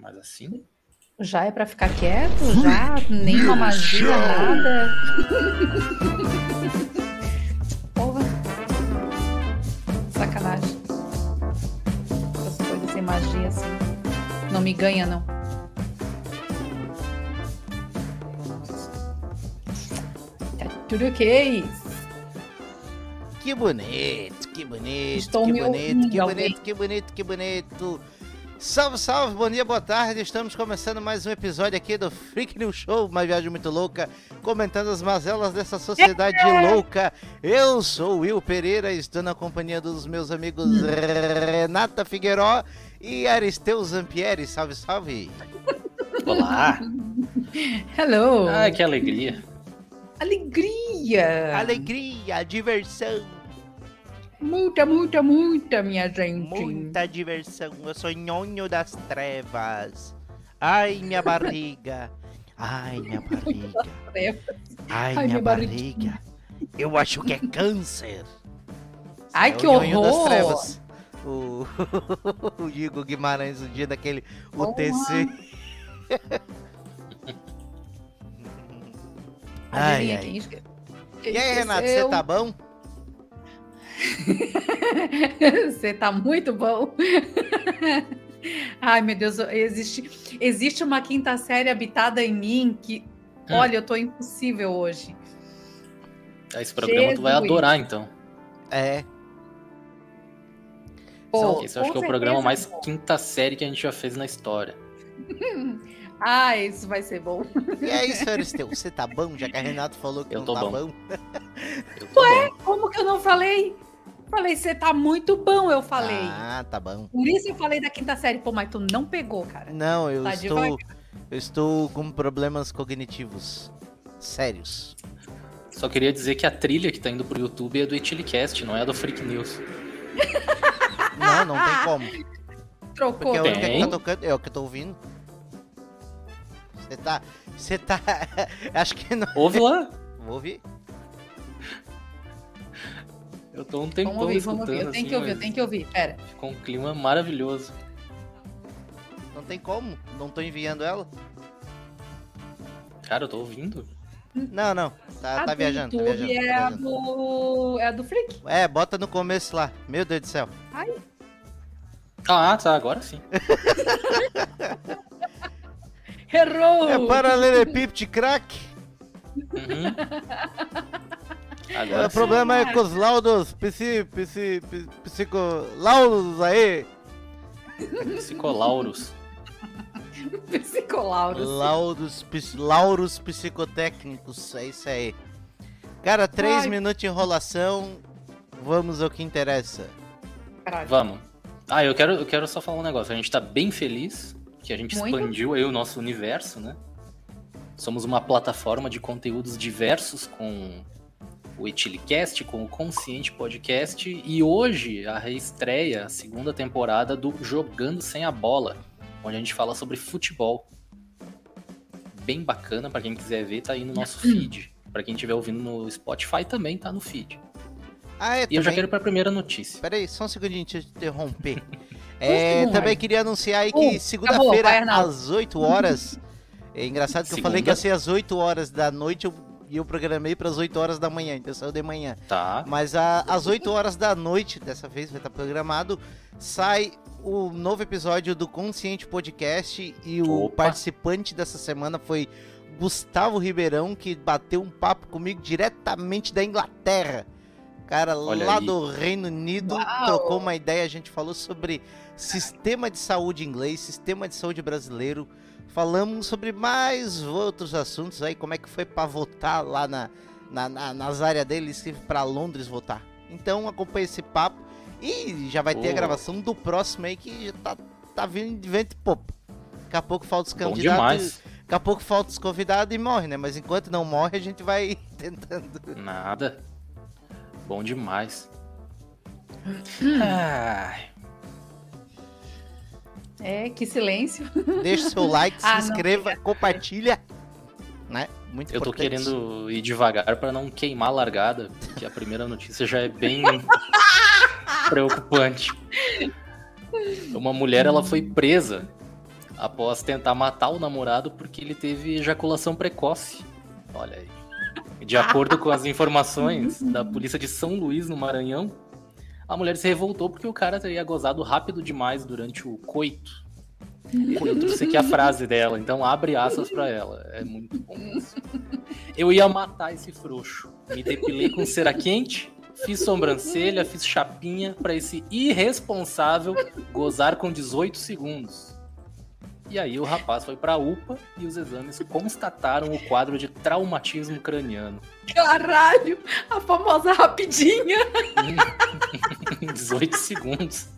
Mas assim. Já é pra ficar quieto? Já? Nem uma magia, nada? Porra. Sacanagem. Essas coisas sem magia assim. Não me ganha, não. Tá tudo ok. Que bonito, que bonito, Estou que bonito, que alguém? bonito, que bonito, que bonito. Salve, salve, bom dia, boa tarde. Estamos começando mais um episódio aqui do Freak News Show, uma viagem muito louca, comentando as mazelas dessa sociedade louca. Eu sou o Will Pereira, estou na companhia dos meus amigos Renata Figueiró e Aristeu Zampieri. Salve, salve. Olá! Hello. Ai, que alegria. Alegria. Alegria, diversão, Muita, muita, muita, minha gente. muita diversão. Eu sou nhonho das trevas. Ai, minha barriga. Ai, minha barriga. Ai, Ai, minha minha barriga. Eu acho que é câncer. Ai, É que horror. Trevas. O... o Igor Guimarães, o dia daquele UTC. ai, Adivinha ai. esque- E aí, Renato, você tá bom? Você tá muito bom. Ai, meu Deus, existe, existe uma quinta série habitada em mim que, Hum. olha, eu tô impossível hoje. Esse programa tu vai Jesus. adorar, então. É. Pô, Esse eu acho que é o programa mais é bom. quinta série que a gente já fez na história. Ah, isso vai ser bom. E aí, senhor Esteu, você tá bom? Já que a Renato falou que Eu não tô tá bom. bom. Eu tô bom. Como que eu não falei? Falei, você tá muito bom, eu falei. Ah, tá bom. Por isso eu falei da quinta série. Pô, mas tu não pegou, cara. Não, eu Tá estou. devagar. Eu estou com problemas cognitivos. Sérios. Só queria dizer que a trilha que tá indo pro YouTube é do Etilicast, não é do Freak News. Não, não tem como. Trocou. Porque é única que Tem. tá tocando, é o que eu tô ouvindo. Você tá. Você tá. Acho que não. Ouve lá! Vou ouvir. Eu tô um tempão Vamos ouvir, escutando vamos ouvir. Eu tenho assim, que ouvir, eu tenho que ouvir. Pera. Ficou um clima maravilhoso. Não tem como. Não tô enviando ela. Cara, eu tô ouvindo. Não, não. Tá, a tá do viajando, tá viajando. é tá a viajando. do. É a do Freak. É, bota no começo lá. Meu Deus do céu. Ah, tá, agora sim. Errou! É paralelepípedo crack. Uhum. O Agora sim. problema é com os laudos psi, psi, psi, psicolaudos aí. Psicolauros. Psicolauro. Laudos, pis, lauros psicotécnicos, é isso aí. Cara, três Ai. minutos de enrolação. Vamos ao que interessa. Caralho. Vamos. Ah, eu quero, eu quero só falar um negócio. A gente tá bem feliz que a gente Muito. expandiu aí o nosso universo, né? Somos uma plataforma de conteúdos diversos com o Etilicast, com o Consciente Podcast e hoje a reestreia, a segunda temporada do Jogando Sem a Bola, onde a gente fala sobre futebol. Bem bacana, pra quem quiser ver, tá aí no nosso feed. Pra quem estiver ouvindo no Spotify também tá no feed. Ah, é, E eu já também- quero ir pra primeira notícia. Pera aí, só um segundinho, deixa eu te interromper. É, também queria anunciar aí que vai, segunda-feira, às 8 horas. É engraçado que eu falei Segunda? que ia ser às 8 horas da noite eu- e eu programei para as 8 horas da manhã, então saiu de manhã. Tá. Mas a- às 8 horas da noite, dessa vez vai estar programado, sai o novo episódio do Consciente Podcast e o Opa. participante dessa semana foi Gustavo Ribeirão, que bateu um papo comigo diretamente da Inglaterra. Cara, Olha lá aí. do Reino Unido, Uau. trocou uma ideia, a gente falou sobre sistema de saúde inglês, sistema de saúde brasileiro. Falamos sobre mais outros assuntos aí, como é que foi pra votar lá na, na- na- nas áreas deles para Londres votar. Então acompanhe esse papo e já vai ter a gravação do próximo aí que já tá, tá vindo de vento e popa. Daqui a pouco falta os candidatos. demais. Daqui a pouco falta os convidados e morre, né? Mas enquanto não morre, a gente vai tentando. Nada. Bom demais. Hum. Ai, É, que silêncio. Deixa seu like, se Ah, não, inscreva, compartilha. Né? Muito eu tô querendo ir devagar pra não queimar a largada, porque a primeira notícia já é bem preocupante. Uma mulher ela foi presa após tentar matar o namorado porque ele teve ejaculação precoce. Olha aí. De acordo com as informações da polícia de São Luís, no Maranhão, a mulher se revoltou porque o cara teria gozado rápido demais durante o coito. Eu trouxe aqui a frase dela, então abre aspas pra ela. É muito bom isso. Eu ia matar esse frouxo. Me depilei com cera quente, fiz sobrancelha, fiz chapinha pra esse irresponsável gozar com 18 segundos. E aí o rapaz foi pra UPA e os exames constataram o quadro de traumatismo craniano. Caralho, a famosa rapidinha. 18 segundos.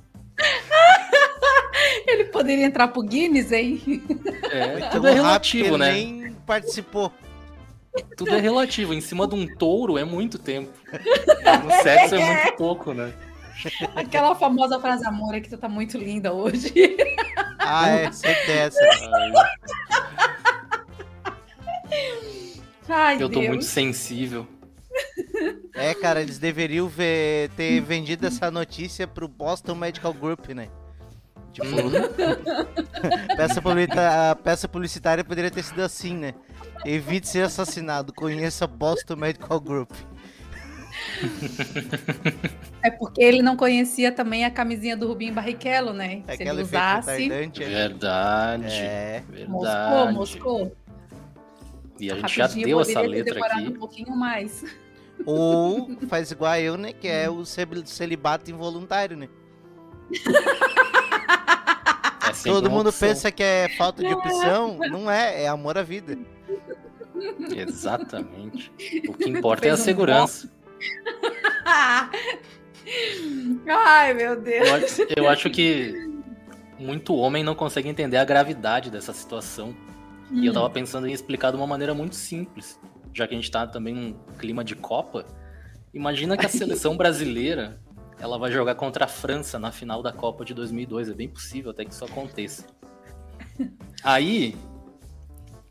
Ele poderia entrar pro Guinness, hein? É, tudo é relativo, né? nem participou. Tudo é relativo. Em cima de um touro é muito tempo. No sexo é muito pouco, né? Aquela famosa frase, amor, é que tu tá muito linda hoje. Ah, é, sempre. Aí, Ai, eu tô Deus. muito sensível. É, cara, eles deveriam ver- ter vendido essa notícia pro Boston Medical Group, né? Tipo, peça publicita- a peça publicitária poderia ter sido assim, né? Evite ser assassinado, conheça Boston Medical Group. É porque ele não conhecia também a camisinha do Rubinho Barrichello, né? É Se ele usasse. é. Verdade. É, Moscou, Verdade. Moscou. E a gente já Rapidinho deu essa letra aqui. um pouquinho mais. Ou faz igual a eu, né? Que é o cel- celibato involuntário, né? É Todo mundo opção. pensa que é falta de opção. Não é, é amor à vida. Exatamente. O que importa é a um segurança. Ai, meu Deus. Eu acho, eu acho que muito homem não consegue entender a gravidade dessa situação. E eu tava pensando em explicar de uma maneira muito simples. Já que a gente tá também num clima de Copa. Imagina que a seleção brasileira ela vai jogar contra a França na final da Copa de 2002. É bem possível até que isso aconteça. Aí,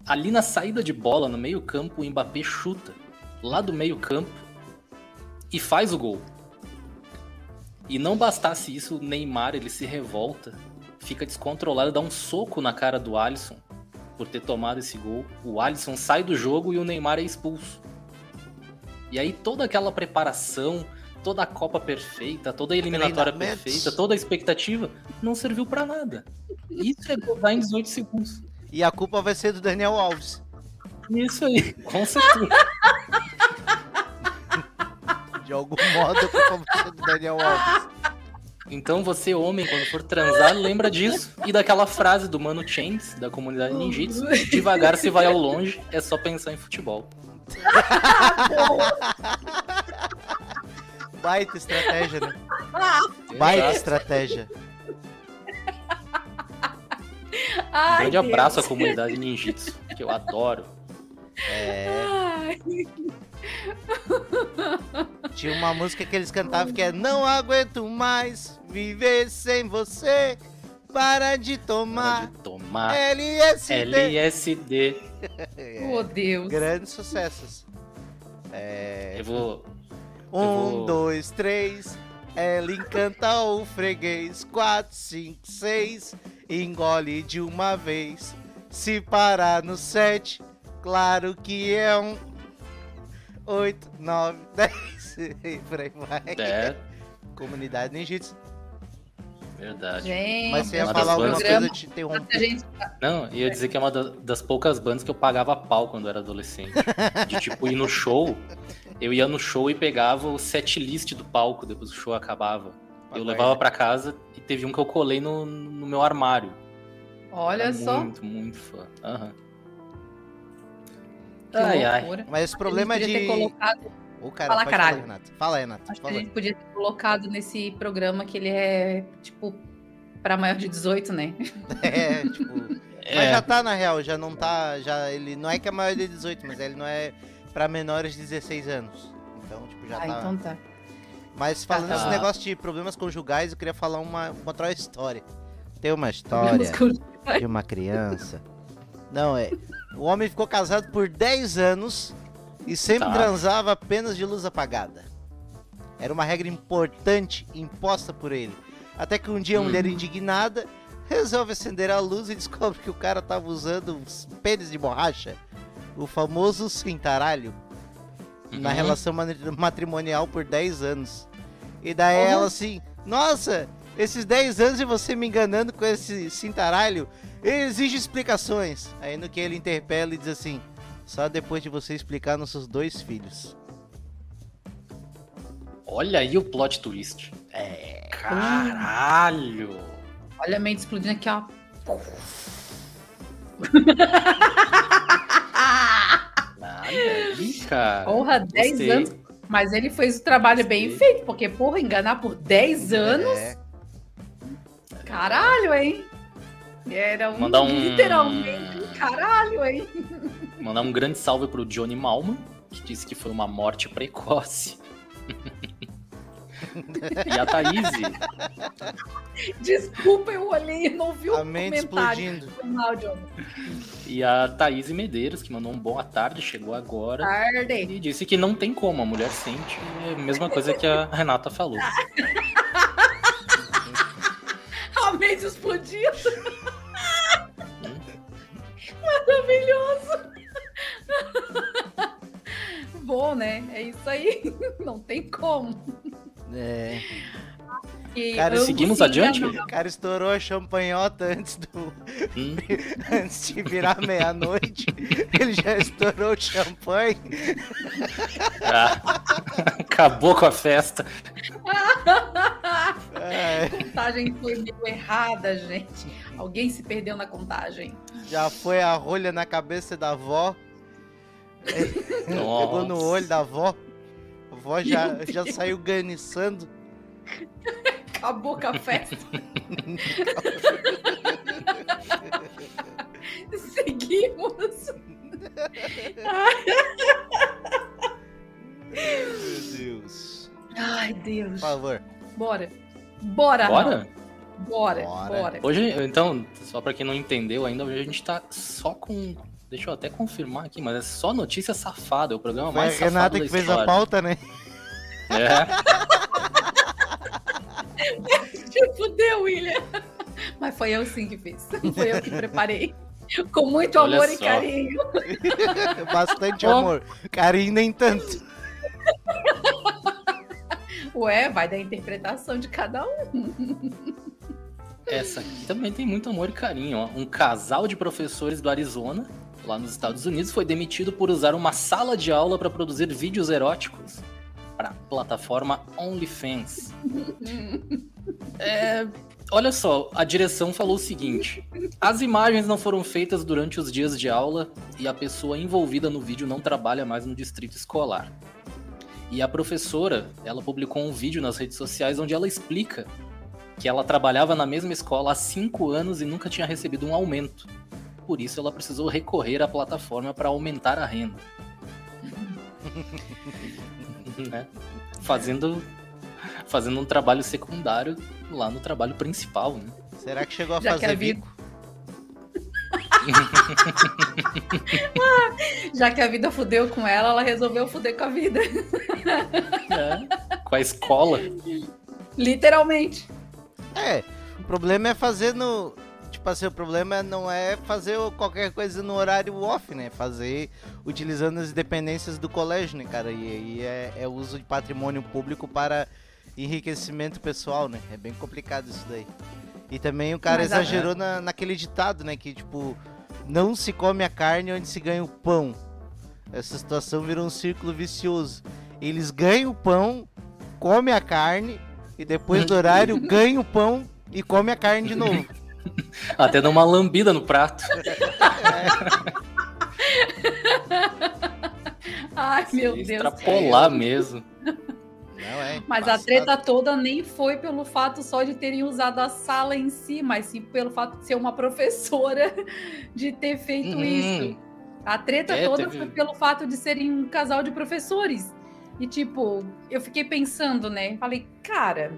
ali na saída de bola, no meio campo, o Mbappé chuta. Lá do meio campo. E faz o gol. E não bastasse isso, o Neymar ele se revolta, fica descontrolado, dá um soco na cara do Alisson por ter tomado esse gol. O Alisson sai do jogo e o Neymar é expulso. E aí toda aquela preparação, toda a Copa perfeita, toda a eliminatória perfeita, toda a expectativa não serviu pra nada. Isso é gozar em 18 segundos. E a culpa vai ser do Daniel Alves. Isso aí, com certeza. De algum modo, a culpa vai ser do Daniel Alves. Então você, homem, quando for transar, lembra disso. E daquela frase do Mano Chains, da comunidade ninjitsu. Devagar se vai ao longe, é só pensar em futebol. Baita estratégia, né? Baita estratégia. Ai, Grande Deus. abraço à comunidade ninjitsu, que eu adoro. Ai. Tinha uma música que eles cantavam que é Não aguento mais viver sem você. Para de tomar Pode tomar LSD. LSD. Oh, Deus. Grandes sucessos. É... Eu vou. Um, vou- dois, três. Ela encanta o freguês. Quatro, cinco, seis. Engole de uma vez. Se parar no sete, claro que é um. Oito, nove, dez. E por aí vai. É, Comunidade Ninjitsu. verdade. Gente, Mas você ia falar alguma coisa, eu te interrompi. a gente Não, eu ia dizer que é uma da- das poucas bandas que eu pagava pau quando eu era adolescente. De tipo, ir no show. Eu ia no show e pegava o set list do palco depois que o show acabava. Eu Papai, levava né? pra casa e teve um que eu colei no, no meu armário. Olha Era só. Muito, muito fã. Aham. Que Ai, ai. loucura. Mas esse problema a gente de. colocado, Ô, cara, Fala, pode caralho. falar, Renato. Fala, Renato. acho que a gente podia ter colocado nesse programa que ele é, tipo, pra maior de 18, né? É, tipo. Mas É, já tá na real, já não tá. Já, ele não é que é maior de 18, mas ele não é pra menores de 16 anos. Então, tipo, já ah, tá. então tá. Mas falando tá. desse negócio de problemas conjugais, eu queria falar uma, uma outra história. Tem uma história de uma criança. Não, é. O homem ficou casado por 10 anos e sempre Tá. transava apenas de luz apagada. Era uma regra importante imposta por ele. Até que um dia a Hum. mulher indignada resolve acender a luz e descobre que o cara tava usando uns pênis de borracha, o famoso cintaralho, na Uhum. relação ma- matrimonial por 10 anos. E daí Uhum. ela assim, nossa, esses 10 anos de você me enganando com esse cintaralho, exige explicações. Aí no que ele interpela e diz assim, só depois de você explicar nossos dois filhos. Olha aí o plot twist. É. Caralho! Olha a mente explodindo aqui, ó. Aí, cara. Porra, 10 Gostei. anos. Mas ele fez o trabalho bem Gostei. feito, porque, porra, enganar por 10 anos. É, Caralho, hein? Era um, Mandar um- literalmente um caralho, hein? Mandar um grande salve pro Johnny Malman, que disse que foi uma morte precoce. e a Thaís, Desculpa, eu olhei e não vi o a mente comentário. explodindo. Mal, e a Thaís Medeiros, que mandou um boa tarde, chegou agora. Tarde. E disse que não tem como, a mulher sente. É a mesma coisa que a Renata falou. Não tem como. É. E Cara, seguimos se adiante? O cara estourou a champanhota antes do. Hum, antes de virar meia-noite. Ele já estourou o champanhe. ah, acabou com a festa. A contagem foi meio errada, gente. Alguém se perdeu na contagem. já foi a rolha na cabeça da avó. Pegou no olho da avó. A avó já, já saiu ganiçando. Acabou com a festa. Seguimos. Meu Deus. Ai, Por Deus. favor. Bora. Bora. Bora, Bora. bora. Hoje, então, só pra quem não entendeu ainda, hoje a gente tá só com. Deixa eu até confirmar aqui, mas é só notícia safada. É o programa Foi a mais safado Renata da que fez a pauta, né? É. Te fudeu, William. Mas foi eu sim que fiz. Foi eu que preparei. Com muito Olha amor e só. carinho. Bastante amor. Carinho nem tanto. Ué, vai da interpretação de cada um. Essa aqui também tem muito amor e carinho. Ó. Um casal de professores do Arizona, lá nos Estados Unidos, foi demitido por usar uma sala de aula para produzir vídeos eróticos para a plataforma OnlyFans. É, olha só, a direção falou o seguinte: as imagens não foram feitas durante os dias de aula e a pessoa envolvida no vídeo não trabalha mais no distrito escolar. E a professora, ela publicou um vídeo nas redes sociais onde ela explica que ela trabalhava na mesma escola há cinco anos e nunca tinha recebido um aumento. Por isso, ela precisou recorrer à plataforma para aumentar a renda. Né? Fazendo, fazendo um trabalho secundário lá no trabalho principal. Né? Será que chegou a Já que fazer a vida- bico? Já que a vida fudeu com ela, ela resolveu fuder com a vida. É, com a escola. Literalmente. É, o problema é fazer no. Tipo assim, o problema não é fazer qualquer coisa no horário off, né? Fazer utilizando as dependências do colégio, né, cara? E aí é, é uso de patrimônio público para enriquecimento pessoal, né? É bem complicado isso daí. E também o cara Mas exagerou na, naquele ditado, né? Que tipo, não se come a carne onde se ganha o pão. Essa situação virou um círculo vicioso. Eles ganham o pão, comem a carne, e depois do horário ganham o pão e come a carne de novo. Até dá uma lambida no prato. Ai, meu Deus. Extrapolar mesmo. Não é? Mas a treta toda nem foi pelo fato só de terem usado a sala em si, mas sim pelo fato de ser uma professora de ter feito Uhum. isso. A treta É, toda teve- foi pelo fato de serem um casal de professores. E tipo, eu fiquei pensando, né? Falei, cara,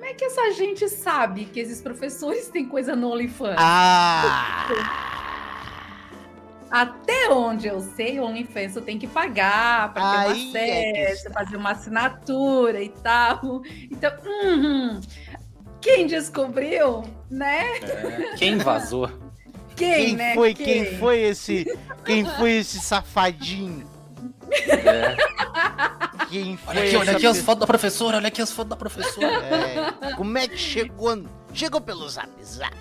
como é que essa gente sabe que esses professores têm coisa no OnlyFans? Ah! Até onde eu sei, o OnlyFans tem que pagar para ter um é acesso, está. fazer uma assinatura e tal. Então, uhum. quem descobriu Né? É, quem vazou? Quem, Quem né? foi, quem foi esse, quem foi esse safadinho? É. Quem foi Olha aqui, olha aqui as fotos da professora, olha aqui as fotos da professora. É, como é que chegou? Chegou pelo zap zap.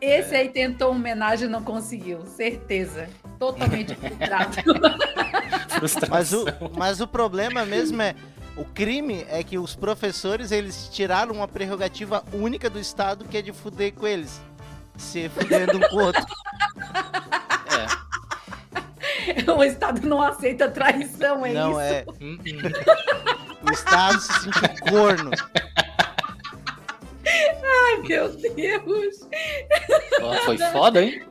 Esse aí tentou homenagem e não conseguiu, certeza. Totalmente frustrado. Mas o, mas o problema mesmo é. O crime é que os professores eles tiraram uma prerrogativa única do Estado que é de fuder com eles. Se fudendo um com o outro. É. o Estado não aceita traição, é Não isso? é. O Estado se sentiu corno. Ai, meu Deus. Ó, foi foda, hein?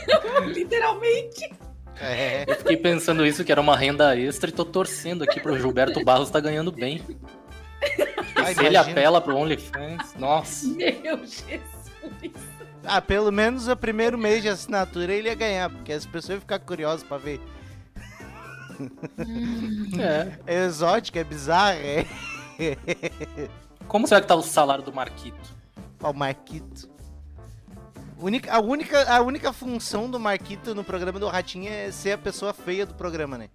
Literalmente. É. Eu fiquei pensando isso, que era uma renda extra, e tô torcendo aqui pro Gilberto Barros tá ganhando bem. Ah, Se ele imagina. apela pro OnlyFans, nossa. Meu Jesus. Ah, pelo menos o primeiro mês de assinatura ele ia ganhar, porque as pessoas iam ficar curiosas pra ver. É. É exótico, é bizarro, é. Como será que tá o salário do Marquito? Ó, o Marquito. Única, a, única, a única função do Marquito no programa do Ratinho é ser a pessoa feia do programa, né?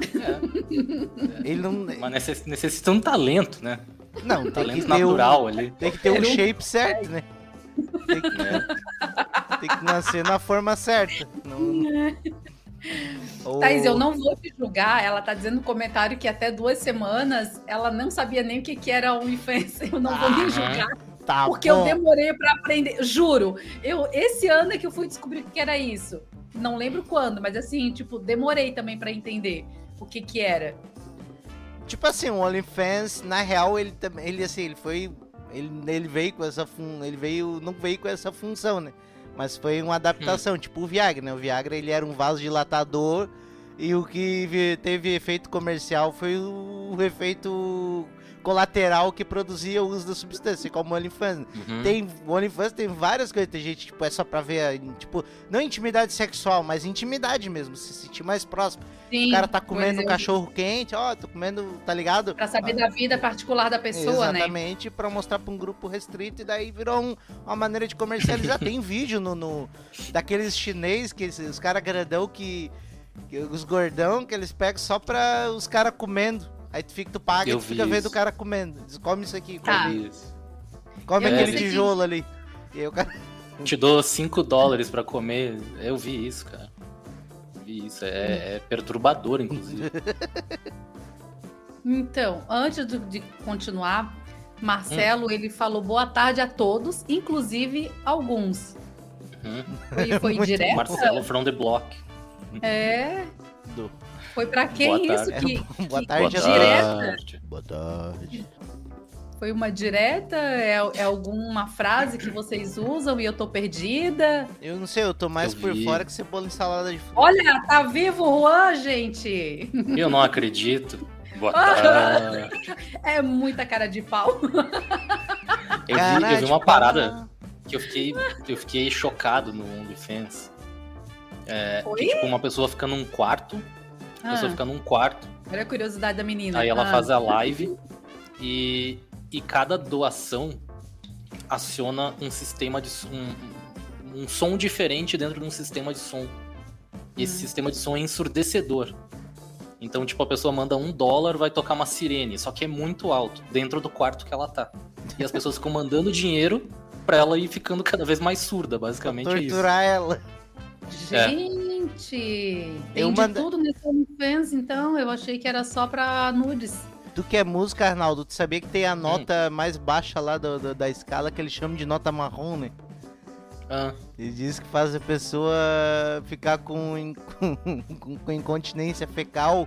É. Ele não. Mas necess- necessita um talento, né? Não, tem que Talento natural ali. Tem que ter um- shape certo, né? Tem que, tem que nascer na forma certa. Não... Thaís, eu não vou te julgar. Ela tá dizendo no comentário que até duas semanas ela não sabia nem o que, que era OnlyFans. Eu não vou nem Ah, julgar, Tá porque eu bom. demorei pra aprender. Juro, eu esse ano é que eu fui descobrir o que era isso. Não lembro quando, mas assim, tipo, demorei também pra entender o que que era. Tipo assim, o OnlyFans, na real, ele também. Ele assim, ele foi. Ele, ele veio com essa fun... Ele veio. Não veio com essa função, né? Mas foi uma adaptação, tipo o Viagra, né? O Viagra ele era um vasodilatador e o que teve efeito comercial foi o efeito colateral que produzia o uso da substância, como o OnlyFans. Uhum. Tem, o OnlyFans tem várias coisas, tem gente, tipo, é só pra ver, tipo, não intimidade sexual, mas intimidade mesmo, se sentir mais próximo. Sim, O cara tá comendo um é. cachorro quente, ó, tô comendo, tá ligado? Pra saber da vida particular da pessoa, né? Exatamente, pra mostrar pra um grupo restrito e daí virou um- uma maneira de comercializar. Tem vídeo no, no- daqueles chinês que eles- os caras grandão que, que os gordão que eles pegam só pra os caras comendo. Aí tu fica, tu paga Eu e tu fica vi vendo isso. o cara comendo. Diz, come isso aqui, Tá. come, Isso. come Eu aquele sei que- tijolo ali. E aí o cara Te dou 5 dólares pra comer. Eu vi isso, cara. Vi isso. É, é perturbador, inclusive. Então, antes de, continuar, Marcelo, ele falou boa tarde a todos, inclusive alguns. Uhum. Foi, foi direto? Marcelo from the block. É. Do- Foi pra quem Boa isso? tarde. Que, Boa que- tarde, Boa direta? tarde. Boa tarde. Foi uma direta? É, é alguma frase que vocês usam e eu tô perdida? Eu não sei, eu tô mais Eu por vi. fora que cebola em salada de fruta. Olha, tá vivo o Juan, gente! Eu não acredito. Boa tarde. É muita cara de pau. Eu vi, eu vi uma parada que eu fiquei, eu fiquei chocado no OnlyFans. É, que, tipo, uma pessoa fica num quarto, a pessoa Ah, fica num quarto, olha a curiosidade da menina. aí ela Ah, faz a live e, e cada doação aciona um sistema de um, um som diferente dentro de um sistema de som. E esse Hum. sistema de som é ensurdecedor. Então, tipo, a pessoa manda um dólar, vai tocar uma sirene, só que é muito alto, dentro do quarto que ela tá. E as pessoas ficam mandando dinheiro pra ela ir ficando cada vez mais surda, basicamente é isso. Torturar ela. Gente, Eu tem de manda- tudo nesse OnlyFans, então. Eu achei que era só pra nudes. Tu que é música, Arnaldo, tu sabia que Hum. tem a nota mais baixa lá do- do- da escala que eles chamam de nota marrom, né? Ah, Ele diz que faz a pessoa ficar com, com, com incontinência fecal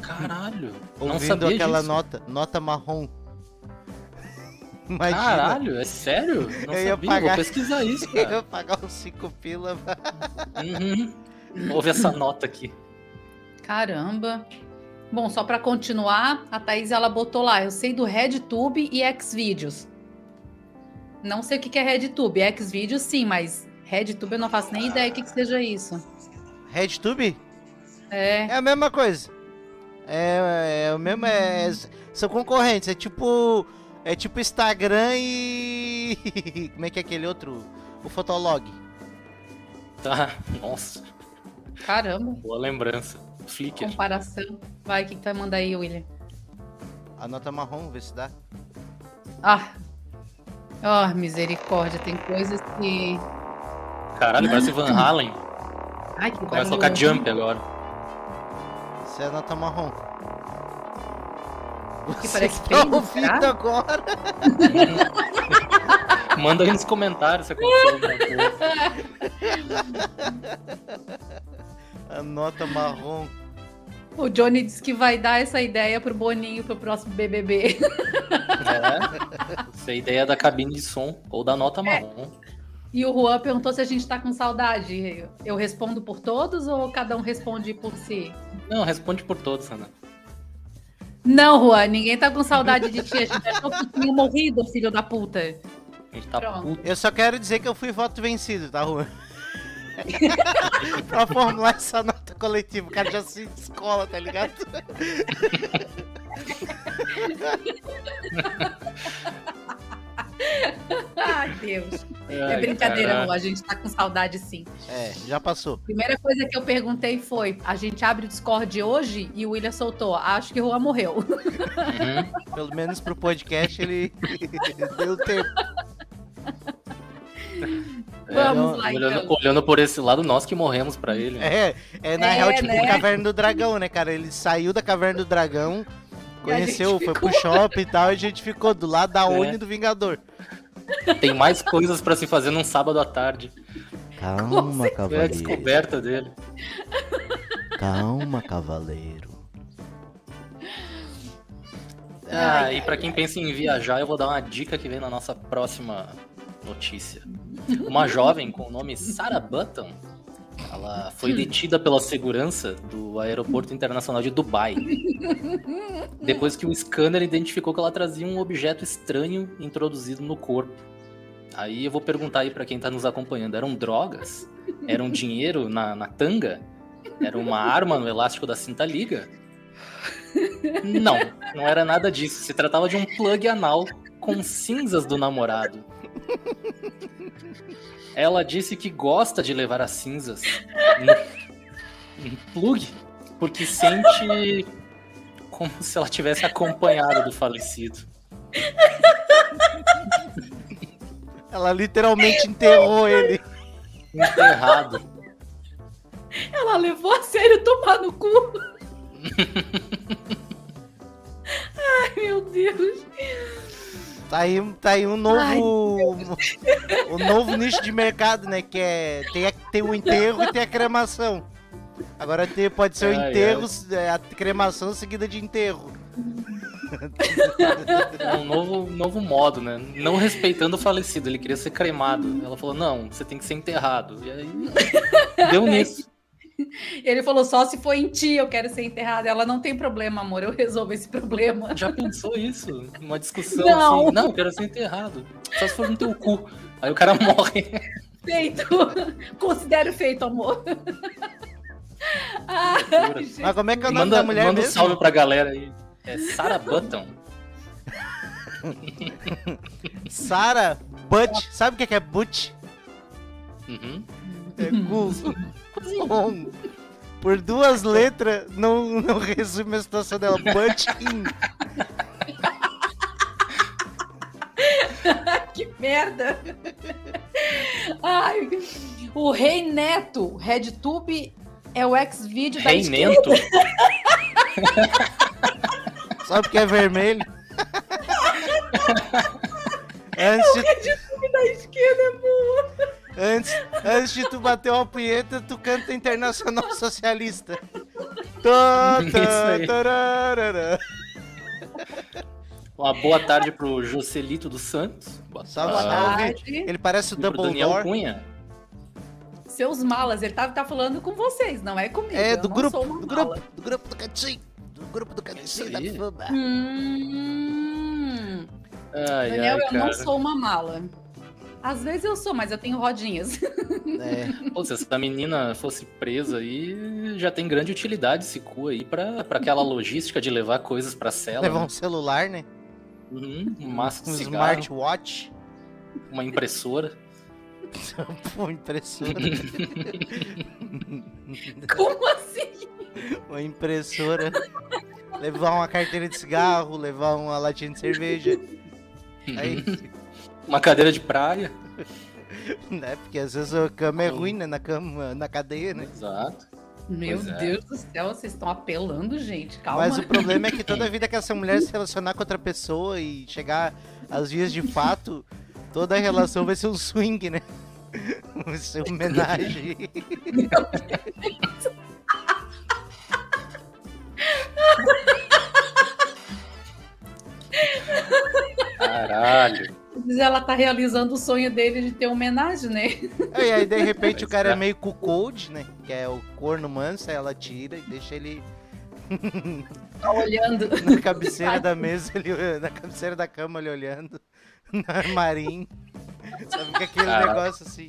caralho. não ouvindo sabia aquela disso. nota, nota marrom. Imagina, Caralho, é sério? Não Eu ia sabia, pagar. vou pesquisar isso, eu cara. ia pagar uns 5 pila. Uhum. Ouve essa nota aqui. Caramba. Bom, só pra continuar, a Thaís ela botou lá, eu sei do RedTube e Xvideos. Não sei o que que é RedTube, Xvideos sim, mas RedTube eu não faço nem ideia do que, que seja isso. RedTube? É, É a mesma coisa. É, é o mesmo, é, são concorrentes. É tipo É tipo Instagram e. Como é que é aquele outro? O Fotolog. Tá, nossa, Caramba, boa lembrança. Flickr. comparação. Vai, o que, que tu vai mandar aí, William? A nota marrom, vê se dá. Ah. Oh, misericórdia, tem coisas que. Caralho, parece Van Halen. Ai, que Começa a tocar jump agora. Isso é a nota marrom. Que Você parece tá primo, ouvindo agora? Manda aí nos comentários se aconteceu alguma coisa. A nota marrom. O Johnny disse que vai dar essa ideia pro Boninho pro próximo BBB. É. Isso é ideia da cabine de som ou da nota marrom. E o Juan perguntou se a gente tá com saudade. Eu respondo por todos ou cada um responde por si? Não, responde por todos, Ana. Não, Juan, ninguém tá com saudade de ti. A gente achou que tinha morrido, filho da puta. A gente tá puto. Eu só quero dizer que eu fui voto vencido, tá, Juan? pra formular essa nota coletiva. O cara já se descola, tá ligado? Ai, Deus. É Ai, brincadeira, caralho. Juan. A gente tá com saudade sim. É, já passou. Primeira coisa que eu perguntei foi: a gente abre o Discord hoje e o William soltou. Acho que o Juan morreu. Uhum. Pelo menos pro podcast ele deu tempo. Vamos não, lá, olhando, então. olhando por esse lado, nós que morremos pra ele. É, é na É, real tipo né? Caverna do Dragão, né, cara? Ele saiu da Caverna do Dragão, E conheceu, foi ficou- pro shopping e tal, e a gente ficou do lado da É. Oni do Vingador. Tem mais coisas pra se fazer num sábado à tarde. Calma, Foi a descoberta dele. Calma, cavaleiro. Ah, Ai, e pra quem pensa em viajar, eu vou dar uma dica que vem na nossa próxima notícia. Uma jovem com o nome Sarah Button, ela foi detida pela segurança do aeroporto internacional de Dubai. Depois que o scanner identificou que ela trazia um objeto estranho introduzido no corpo. Aí eu vou perguntar aí pra quem tá nos acompanhando, eram drogas? Era um dinheiro na, na tanga? Era uma arma no elástico da cinta liga? Não, não era nada disso. Se tratava de um plug anal com cinzas do namorado. Ela disse que gosta de levar as cinzas no, no plug porque sente como se ela tivesse acompanhado do falecido. Ela literalmente enterrou ele. Enterrado. Ela levou a sério tomar no cu. Ai, meu Deus. Tá aí, tá aí um novo. um novo nicho de mercado, né? Que é. Tem, a- tem o enterro e tem a cremação. Agora tem, pode ser o Ai, enterro, é, a cremação seguida de enterro. É um novo, novo modo, né? Não respeitando o falecido, ele queria ser cremado. Ela falou: não, você tem que ser enterrado. E aí. Deu nisso. Ele falou só se foi em ti, eu quero ser enterrada. Ela não tem problema, amor, eu resolvo esse problema. Já pensou isso? Uma discussão Não. assim. Não, eu quero ser enterrado. Só se for no teu cu. Aí o cara morre. Feito. Considero feito, amor. Ai. Mas como é que é o nome Manda, da mulher manda um mesmo? salve pra galera aí. É Sarah Button. Sarah Butch. Sabe o que é que é Butch? Uhum. É. On. Por duas letras, não, não resume a situação dela. Butch in. que merda. Ai, o Rei Neto, RedTube é o ex-vídeo da Rei esquerda. Nento. Sabe o que é vermelho? antes, de, RedTube da esquerda é boa. Antes, antes de tu bater uma punheta, tu canta Internacional Socialista. Tá, Isso tá, tararara. Uma boa tarde pro Joselito dos Santos. Boa Salve, Boa tarde. Ele parece o E pro Daniel Dumbledore. Cunha. Seus malas, ele tá, tá falando com vocês, não é comigo. É, eu do não grupo, sou uma do mala. grupo, do grupo do cantinho. Do grupo do cantinho da fama. Hum, Ai, Daniel, ai, eu não sou uma mala. Às vezes eu sou, mas eu tenho rodinhas. É. Pô, se essa menina fosse presa aí, já tem grande utilidade esse cu aí pra, pra aquela logística de levar coisas pra cela. Levar né? um celular, né? Uhum, um maço de Um cigarro, smartwatch. uma impressora. Pô, impressora. Como assim? uma impressora. Levar uma carteira de cigarro, levar uma latinha de cerveja. Aí, Uma cadeira de praia. né? Porque às vezes a cama é ruim, né? Na cama, na cadeia, né? Exato. Meu Pois é. Deus do céu, vocês estão apelando, gente. Calma. Mas o problema é que toda vida que essa mulher se relacionar com outra pessoa e chegar às vias de fato, toda a relação vai ser um swing, né? Vai ser uma homenagem. Caralho. Mas ela tá realizando o sonho dele de ter uma homenagem, né? E aí, de repente, o cara é é. meio cuckold, né? Que é o corno manso, aí ela tira e deixa ele Tá olhando. na cabeceira da mesa, ele, na cabeceira da cama, ele olhando. No armarinho. Sabe que aquele Caraca. negócio assim.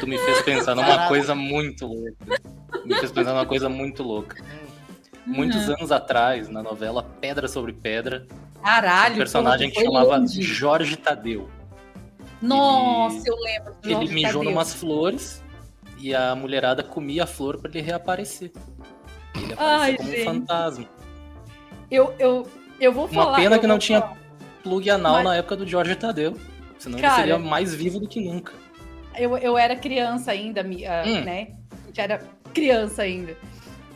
Tu me fez pensar numa Caraca. coisa muito louca. Me fez pensar numa coisa muito louca. Muitos Uhum. anos atrás, na novela Pedra sobre Pedra, Caralho. um personagem que chamava longe. Jorge Tadeu. Nossa, eu lembro. do Ele Jorge mijou Tadeu. numas flores e a mulherada comia a flor pra ele reaparecer. Ele aparecia Ai, como gente. um fantasma. Eu, eu, eu vou Uma falar. pena eu que não tinha falar. Plug anal Mas- na época do Jorge Tadeu. Senão Cara- ele seria mais vivo do que nunca. Eu, eu era criança ainda, ah, Hum. né? A gente era criança ainda.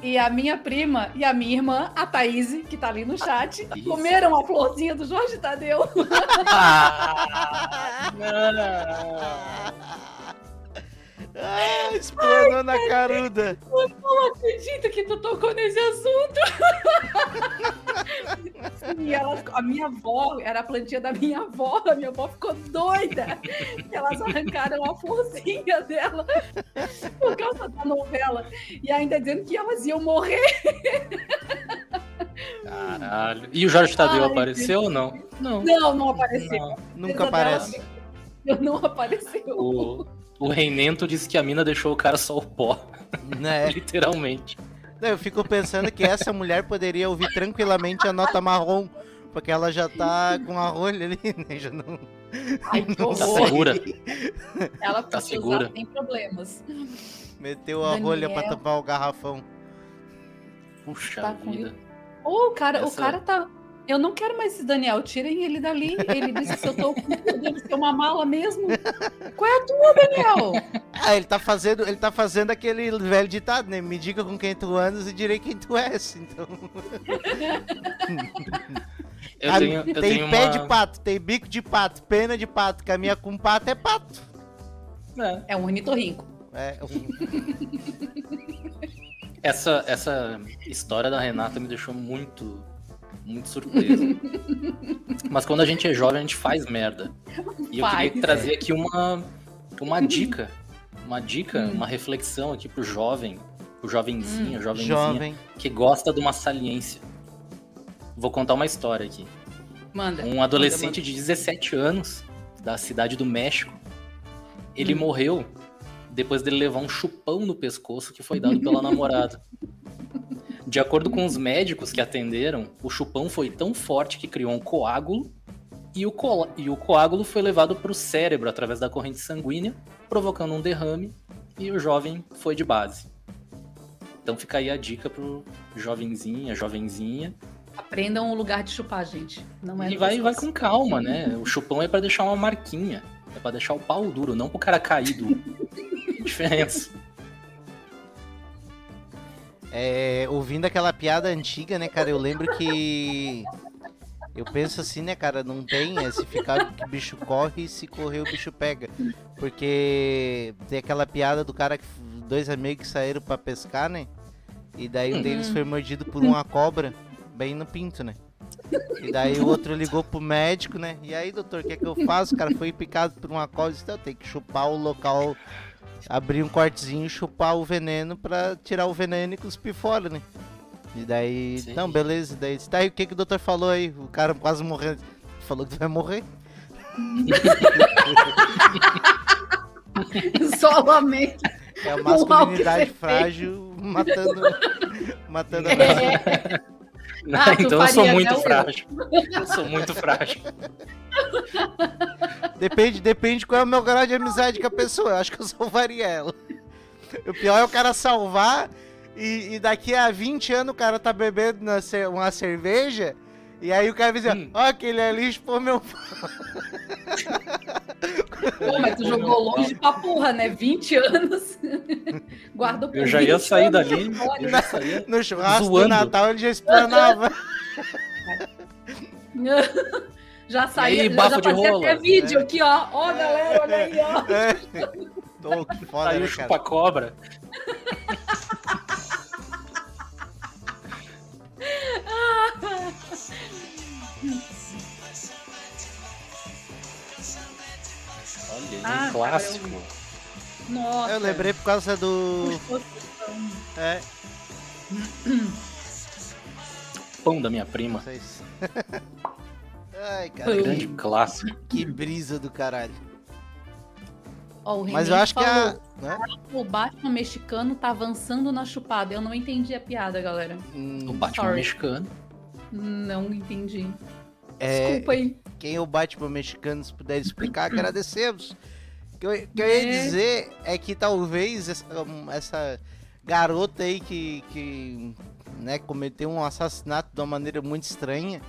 E a minha prima e a minha irmã, a Thaís, que tá ali no chat, Thaís. comeram a florzinha do Jorge Tadeu. Ah, Ah, explanou na caruda. Não acredito que tu tocou nesse assunto. e ela, a minha avó, era a plantinha da minha avó, a minha avó ficou doida. Elas arrancaram a florzinha dela por causa da novela. E ainda dizendo que elas iam morrer. Caralho. E o Jorge Tadeu Ai, apareceu ou não? Não. Não, não apareceu. Não. Nunca aparece. Não apareceu. O, o Reinento disse que a mina deixou o cara só o pó, Né? literalmente. Eu fico pensando que essa mulher poderia ouvir tranquilamente a nota marrom. Porque ela já tá com a rolha ali, né? Já não. Ai, que Tá segura. Ela Tá segura. usar sem problemas. Meteu a rolha pra Daniel. tampar o garrafão. Puxa Tá com vida. Ô, o cara, o Essa- cara tá. Eu não quero mais esse Daniel, tirem ele dali. Ele disse se eu tô com medo de ser uma mala mesmo. Qual é a tua, Daniel? Ah, ele tá fazendo, ele tá fazendo aquele velho ditado, né? Me diga com quem tu andas e direi quem tu és. Então, Eu tenho, eu tem tenho pé uma... de pato, tem bico de pato, pena de pato, caminha com pato é pato. É, É um ornitorrinco. É, um- essa, essa história da Renata me deixou muito, muito surpresa. Mas quando a gente é jovem, a gente faz merda. E eu queria trazer aqui uma, uma dica. Uma dica, Hum. uma reflexão aqui pro jovem, pro jovenzinho, jovenzinha, jovem. que gosta de uma saliência. Vou contar uma história aqui. Manda. Um adolescente de 17 anos, da cidade do México, ele Hum. morreu depois dele levar um chupão no pescoço que foi dado pela namorada. De acordo com os médicos que atenderam, o chupão foi tão forte que criou um coágulo e o, cola- e o coágulo foi levado para o cérebro através da corrente sanguínea, provocando um derrame e o jovem foi de base. Então fica aí a dica pro jovenzinha, jovenzinha, Aprendam o lugar de chupar, gente. Não é e vai, vai com calma, né? O chupão é pra deixar uma marquinha. É pra deixar o pau duro, não pro cara caído. Que diferença. É, ouvindo aquela piada antiga, né, cara, eu lembro que. Eu penso assim, né, cara, não tem, é se ficar que o bicho corre e se correr o bicho pega. Porque tem aquela piada do cara que dois amigos que saíram pra pescar, né? E daí um Uhum. deles foi mordido por uma cobra, bem no pinto, né? E daí o outro ligou pro médico, né? E aí, doutor, o que é que eu faço? O cara foi picado por uma cobra, disse, "Não, tem que chupar o local abrir um cortezinho, chupar o veneno pra tirar o veneno e cuspir fora, né? E daí, Sim. não, beleza, e daí, tá o que que o doutor falou aí? O cara quase morrendo. Falou que tu vai morrer. Solamente. É a masculinidade frágil matando, matando a É, Ah, então eu sou muito frágil. Eu sou muito frágil. Depende, depende qual é o meu grau de amizade com a pessoa. Eu acho que eu salvaria ela. O pior é o cara salvar e, e daqui a 20 anos o cara tá bebendo uma cerveja. E aí o cara vai dizer, Hum. ó, aquele ali expôs meu Pô, mas tu jogou longe pra porra, né? 20 anos. Guardou por Eu já ia 20 sair dali. Eu já saía. no churrasco do Zoando. Natal, ele já explanava. Já saía, aí, já, já de fazia rola? até vídeo aqui, ó. Ó, galera, olha aí, ó. É. Tô, que foda, Aí né, chupa-cobra. Olha Ah, um clássico. Nossa. Eu lembrei por causa do... É, Pão da minha prima. vocês... Ai, cara. Grande clássico. que brisa do caralho. Ó, o Mas eu acho que falou, a... Né? O Batman mexicano tá avançando na chupada. Eu não entendi a piada, galera. O Hum, Batman sorry. mexicano. Não entendi. É, Desculpa aí. quem é o Batman mexicano, se puder explicar, agradecemos. O que eu, que eu ia É. dizer é que talvez essa, essa garota aí que, que né, cometeu um assassinato de uma maneira muito estranha,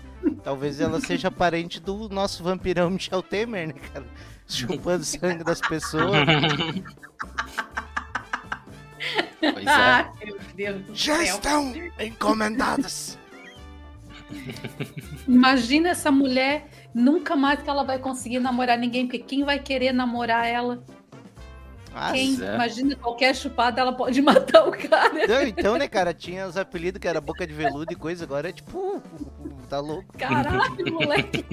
talvez ela seja parente do nosso vampirão Michel Temer, né, cara? Chupando sangue das pessoas. Pois é. Ah, meu Deus do Já céu. estão encomendadas. Imagina essa mulher, nunca mais que ela vai conseguir namorar ninguém, porque quem vai querer namorar ela? Ah, Quem? é. Imagina qualquer chupada, ela pode matar o cara. não, então, né, cara, tinha os apelidos que era boca de veludo e coisa, agora é tipo, tá louco. Caralho, moleque.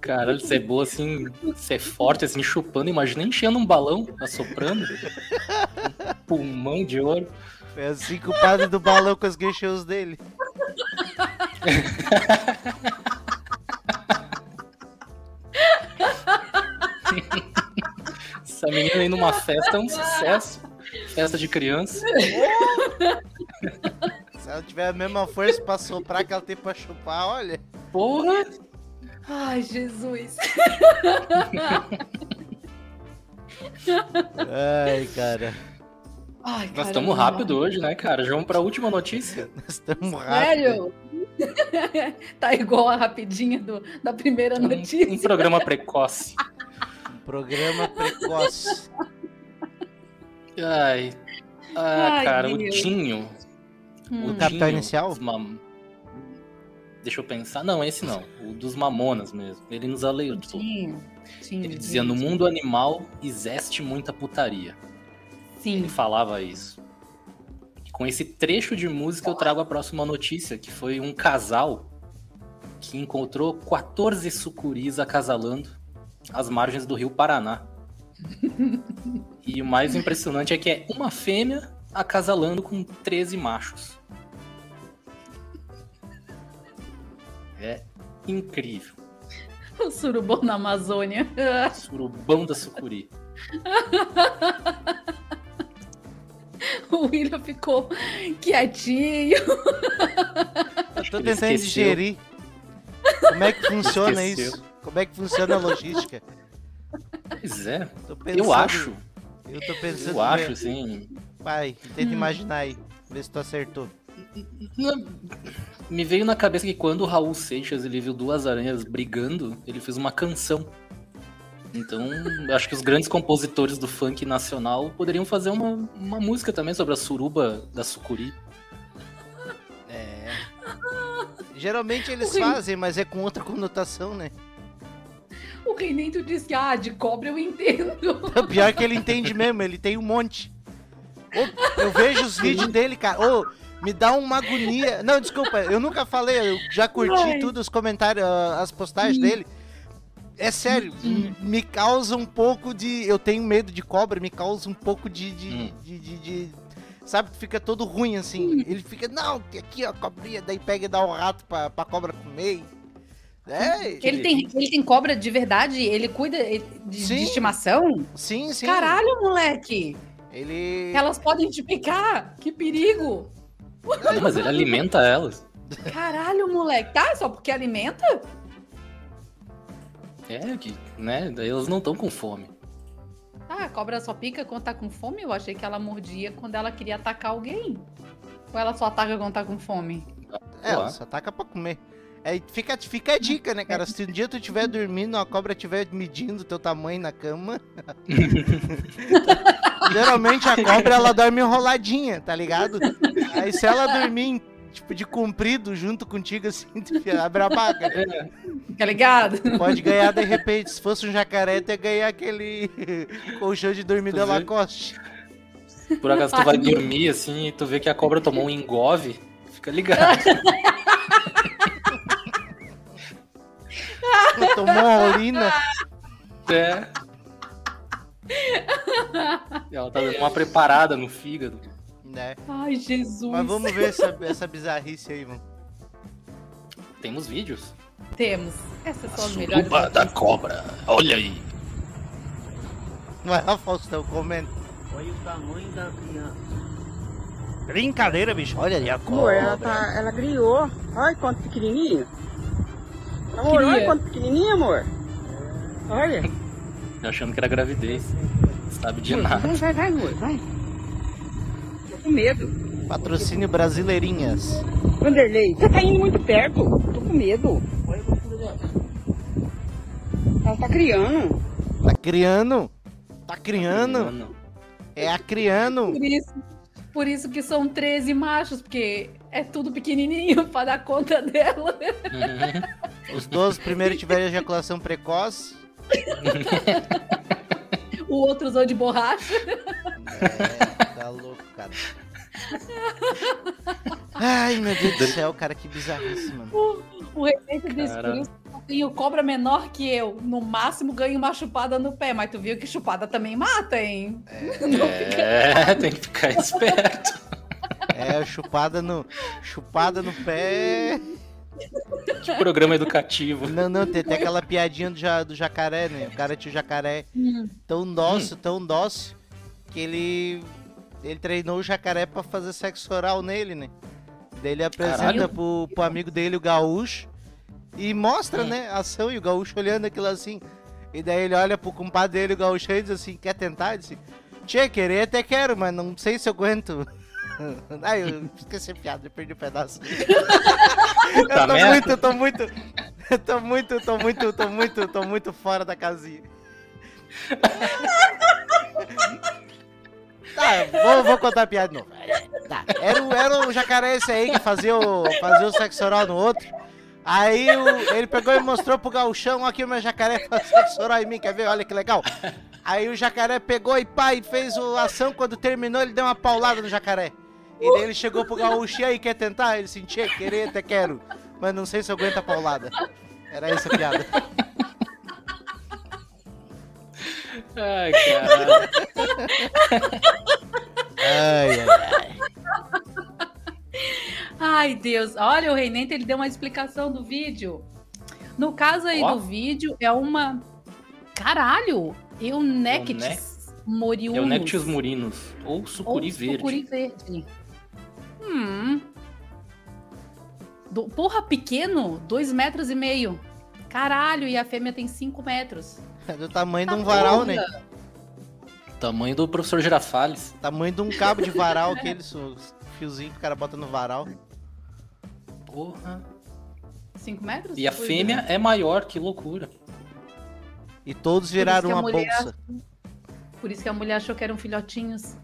Caralho, ser boa assim, ser forte assim, chupando. Imagina enchendo um balão, assoprando. Um pulmão de ouro. É assim que o padre do balão conseguiu encher os dele. Essa menina aí numa festa é um sucesso. Festa de criança. Se ela tiver a mesma força pra soprar que ela tem pra chupar, olha. Porra! Ai, Jesus. Ai, cara. Ai, Nós estamos rápido hoje, né, cara? Já vamos pra última notícia. Nós estamos rápidos. Sério? tá igual a rapidinha do, da primeira Um, um notícia. programa precoce. Programa precoce. Ai. Ah, Ai, cara, o Deus. Dinho. Hum. O Capital Dinho Inicial? Mam- Deixa eu pensar. Não, esse não. O dos Mamonas mesmo. Ele nos alertou. Sim, sim, Ele dizia: sim. no mundo animal existe muita putaria. Ele Sim. falava isso. Com esse trecho de música eu trago a próxima notícia, que foi um casal que encontrou 14 sucuris acasalando às margens do rio Paraná. e o mais impressionante é que é uma fêmea acasalando com 13 machos. É incrível. O surubom na Amazônia. Surubão da sucuri. O William ficou quietinho. Eu tô tentando esqueceu. digerir. Como é que funciona Esqueceu. isso? Como é que funciona a logística? Pois é, Tô pensando, eu acho. Eu tô pensando. Eu acho, mesmo. assim. Vai, tenta Hum. imaginar aí. Vê se tu acertou. Me veio na cabeça que quando o Raul Seixas ele viu duas aranhas brigando, ele fez uma canção. Então, acho que os grandes compositores do funk nacional poderiam fazer uma, uma música também sobre a suruba da sucuri. É. Geralmente eles Ui. fazem, mas é com outra conotação, né? O Reinento disse que, ah, de cobra eu entendo. O pior é que ele entende mesmo, ele tem um monte. Ô, eu vejo os vídeos dele, cara. Ô, me dá uma agonia. Não, desculpa, eu nunca falei, eu já curti Ai. tudo, os comentários, ah, as postagens dele. É sério, m- me causa um pouco de. Eu tenho medo de cobra, me causa um pouco de. de, Hum. de, de- de- sabe, fica todo ruim assim. Ele fica, não, que aqui ó, a cobrinha, daí pega e dá o rato pra, pra cobra comer. É, Ele tem, ele tem cobra de verdade? Ele cuida de, de Sim. estimação? sim, sim. Caralho, moleque! Ele. Elas podem te picar! Que perigo! Não, mas ele alimenta elas. Caralho, moleque. Tá, só porque alimenta? É, que, né? Daí elas não estão com fome. Ah, a cobra só pica quando tá com fome? Eu achei que ela mordia quando ela queria atacar alguém. Ou ela só ataca quando tá com fome? É, ela só ataca pra comer. É, fica, fica a dica, né, cara? Se um dia tu estiver dormindo, a cobra estiver medindo teu tamanho na cama. Geralmente a cobra ela dorme enroladinha, tá ligado? Aí se ela dormir em tipo, de comprido junto contigo, assim, abre a baga. Tá ligado? Pode ganhar de repente. Se fosse um jacaré, ia ganhar aquele colchão de dormir Tu da vê? Lacoste. Por acaso tu vai dormir assim e tu vê que a cobra tomou um engove, fica ligado. Tomou uma urina. É. E ela tá dando uma preparada no fígado. Né? Ai, Jesus. Mas vamos ver essa, essa bizarrice aí, mano. Temos vídeos. Temos. Essas são as melhores. Suruba da cobra. Olha aí. Vai lá, Faustão, comenta. Olha o tamanho da criança. Brincadeira, bicho. Olha ali a Amor, ela, cobra. tá, ela criou. Olha quanto pequenininho. Amor, olha quanto pequenininho, amor. Olha. Achando que era gravidez. Sabe de nada. Vai, vai, vai, amor, vai. Tô com medo. Patrocínio Brasileirinhas. Vanderlei, você tá indo muito perto. Tô com medo. Ela tá criando. Tá criando? Tá criando? Mano. É a criando. Por isso, por isso que são 13 machos, porque é tudo pequenininho pra dar conta dela. Uhum. Os 12 primeiros tiveram ejaculação precoce. O outro usou de borracha. É, tá cara. Ai, meu Deus do céu, cara, que bizarrice, mano. O receita desse tenho cobra menor que eu. No máximo ganho uma chupada no pé, mas tu viu que chupada também mata, hein? Fica- É, tem que ficar esperto. É, chupada no, chupada no pé. Que programa educativo. Não, não, tem até aquela piadinha do, ja- do jacaré, né? O cara tinha o jacaré Hum. tão dócil, tão dócil, que ele ele treinou o jacaré pra fazer sexo oral nele, né? Daí ele apresenta Caralho. pro, pro amigo dele, o gaúcho, e mostra, Hum. né, a ação, e o gaúcho olhando aquilo assim. E daí ele olha pro compadre dele, o gaúcho, e diz assim, quer tentar? Ele disse, tchê, querer até quero, mas não sei se eu aguento. Ai, eu esqueci a piada, eu perdi o pedaço. eu tô merda. muito, eu tô muito, eu tô muito, tô muito, tô muito, tô muito fora da casinha. Tá, vou, vou contar a piada de novo. Tá, era, era o jacaré esse aí que fazia o, fazia o sexo oral no outro. Aí o- ele pegou e mostrou pro gauchão, aqui o meu jacaré faz sexo oral em mim, quer ver? Olha que legal. Aí o jacaré pegou e e fez a ação, quando terminou ele deu uma paulada no jacaré. E daí ele chegou pro gaúcho, e aí, quer tentar? Ele sentia, querer, até quero. Mas não sei se eu aguento a paulada. Era essa a piada. Ai, caralho. Ai, ai, ai. Ai, Deus. Olha, o Reinento, ele deu uma explicação do vídeo. No caso aí Ó. do vídeo, é uma... Caralho! Eunectis moriunus. Eunectius murinos. Ou sucuri Ou verde. sucuri verde. Hum. Do- porra, pequeno, dois metros e meio. Caralho, e a fêmea tem cinco metros. É do tamanho de Tá um varal, porra. né? Tamanho do professor Girafales. Tamanho de um cabo de varal, aqueles os fiozinhos que o cara bota no varal. Porra. Cinco metros? E a fêmea é maior, que loucura. E todos viraram a uma mulher- bolsa. Por isso que a mulher achou que eram filhotinhos.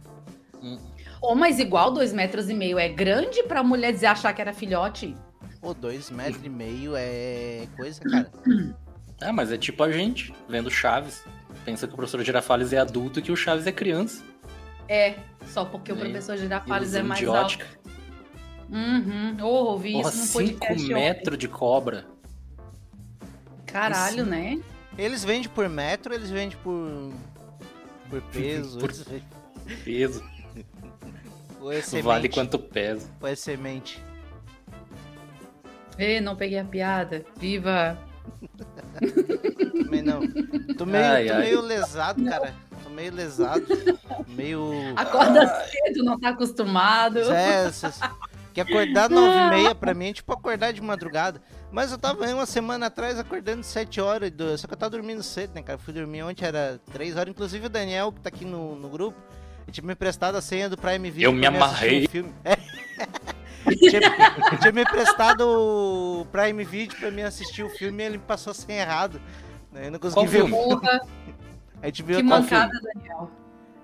Hum. Oh, mas igual dois metros e meio é grande pra mulher dizer achar que era filhote? Pô, dois metros e meio é coisa, cara. Ah, mas é tipo a gente, vendo Chaves. Pensa que o professor Girafales é adulto e que o Chaves é criança. É, só porque o É, professor Girafales é mais de alto. Uhum. Oh, ouvi Porra, isso 5 podcast ontem. metros de cobra. Caralho, Sim. né? Eles vendem por metro, eles vendem por. por peso. Por- vendem- Peso. Ou é semente. Vale quanto pesa. Ou é semente. Ê, não peguei a piada. Viva! Também não. Tô meio, Ai, tô ai. meio lesado, cara. Tô meio lesado. Meio. Acorda cedo, não tá acostumado. É, Que acordar nove e meia pra mim é tipo acordar de madrugada. Mas eu tava aí uma semana atrás acordando sete horas, do- só que eu tava dormindo cedo, né, cara? Fui dormir ontem, era três horas. Inclusive o Daniel, que tá aqui no, no grupo, ele tinha me emprestado a senha do Prime Video. Eu me amarrei. um filme. É. tinha, tinha me emprestado o Prime Video pra mim assistir o filme e ele me passou senha errado. Eu não consegui Qual ver o filme? Porra, A gente viu que mancada, filme? Daniel.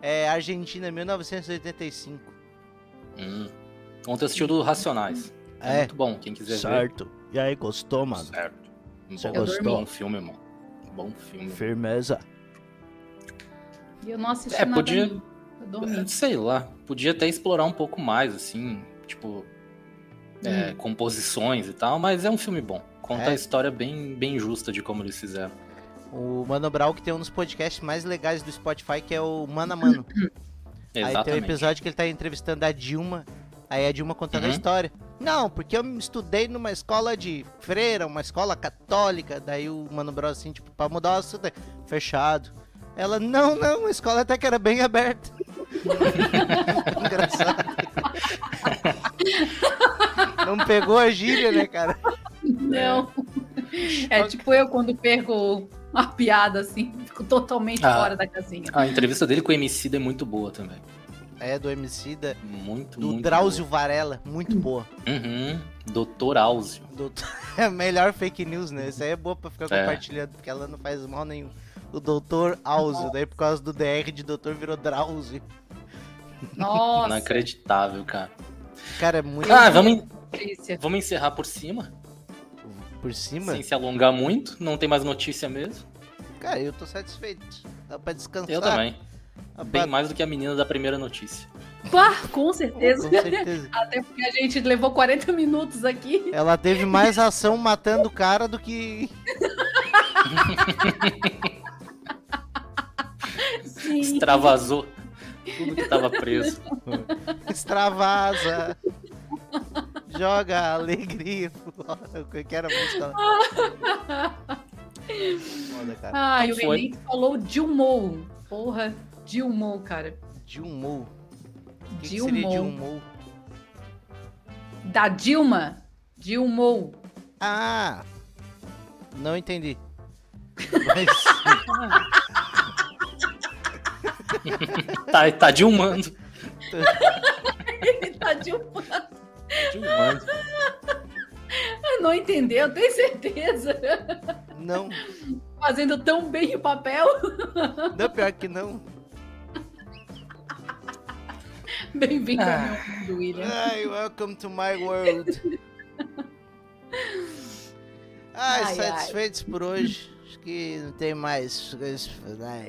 É Argentina, 1985. Hum. Ontem eu assisti o do Racionais. É, É. muito bom, quem quiser Certo. E aí, gostou, ver. mano? Certo. Você Bom, gostou? bom filme, mano. Bom filme. Firmeza. E eu não assisti É, nada podia- ainda. Eu dormi. Sei lá, podia até explorar um pouco mais, assim, tipo, é, Hum. composições e tal, mas é um filme bom. Conta É. a história bem, bem justa de como eles fizeram. O Mano Brown que tem um dos podcasts mais legais do Spotify, que é o Mano a Mano. Aí tem um Exatamente. episódio que ele tá entrevistando a Dilma, aí a Dilma contando a Uhum. história. Não, porque eu estudei numa escola de freira, uma escola católica, daí o Mano Brown assim, tipo, pra mudar o assunto, fechado. Ela, não, não, a escola até que era bem aberta. Engraçado. Não pegou a gíria, né, cara? Não. É tipo eu quando perco uma piada assim, fico totalmente Ah. fora da casinha. A entrevista dele com o MC é muito boa também. É, do MC da, Muito, do muito Drauzio Varela, muito boa. boa. Uhum. Doutor Áuzio. Doutor... É a melhor fake news, né? Isso aí é boa pra ficar É. compartilhando, porque ela não faz mal nenhum. O doutor Áuzio, daí por causa do DR de doutor virou Drauzio. Nossa, Inacreditável, cara. Cara, é muito Ah, vamos, Patrícia. vamos encerrar por cima, por cima. sem se alongar muito. Não tem mais notícia mesmo. Cara, eu tô satisfeito. Dá pra descansar. Eu também. Dá Bem pra- mais do que a menina da primeira notícia. Pá, com certeza. Com certeza. Até porque a gente levou 40 minutos aqui. Ela teve mais ação matando o cara do que. Sim. Extravasou tudo que tava preso. Extravasa. Joga alegria fora. O que era a música lá? Foda, cara. Ai, o Então foi. Enem falou Dilmou. Porra, Dilmou, cara. Dilmou. O que, que Dilmou. seria Dilmou? Da Dilma. Dilmou. Ah! Não entendi. Mas, Tá, tá dilmando. Ele tá Dilmando. Dilmando. Não entendeu, tenho certeza. não, Fazendo tão bem o papel. não, pior que não. Bem-vindo Ah. ao meu mundo, William. Ai, welcome to my world. Ai, Ai, satisfeitos por hoje. Acho que não tem mais falar.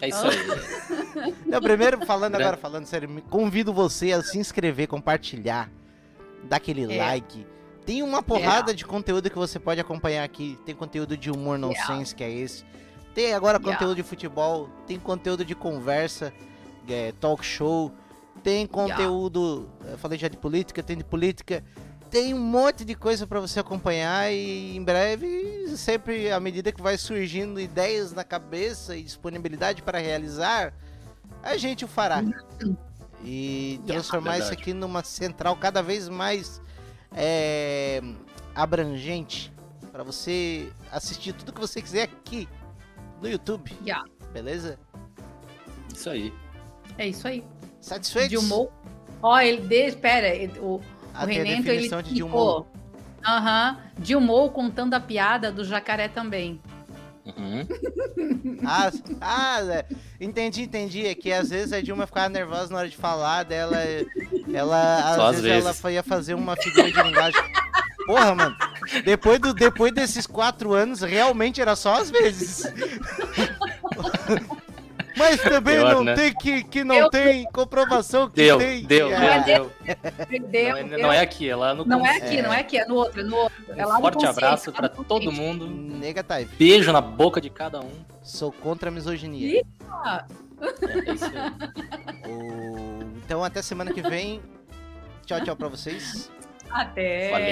É isso aí. Não, primeiro, falando Grande. agora, falando sério, convido você a se inscrever, compartilhar, dar aquele É. like. Tem uma porrada de conteúdo que você pode acompanhar aqui. Tem conteúdo de humor nonsense, que é esse. Tem agora Yeah. conteúdo de futebol. Tem conteúdo de conversa, é, talk show. Tem conteúdo. Eu falei já de política, tem de política. Tem um monte de coisa pra você acompanhar e em breve, sempre à medida que vai surgindo ideias na cabeça e disponibilidade para realizar, a gente o fará. E transformar isso Verdade. aqui numa central cada vez mais é, abrangente para você assistir tudo que você quiser aqui no YouTube. Yeah. Beleza? Isso aí. É isso aí. Satisfeitos? Dilmou. Ó, ele. De, espera, ele- o, o Até a Renento, ele definição de ficou. Aham. Dilmou contando a piada do jacaré também. Uhum. Ah, ah, é, entendi, entendi. É que às vezes a Dilma ficava nervosa na hora de falar dela. Ela, às Só às vezes, vezes. ela ia fazer uma figura de linguagem. Porra, mano. Depois, do, depois desses quatro anos, realmente era só às vezes. Mas também Pior, não né? tem que, que não Eu- tem comprovação que Deu, tem. deu, deu, é- deu. Perdeu, Não é, não é aqui, é lá no Não é aqui, não é aqui, é no outro, é no outro. É Um forte abraço pra no todo mundo. Negative. Beijo na boca de cada um. Sou contra a misoginia. É isso aí. O- Então até semana que vem. Tchau, tchau pra vocês. Até. Valeu.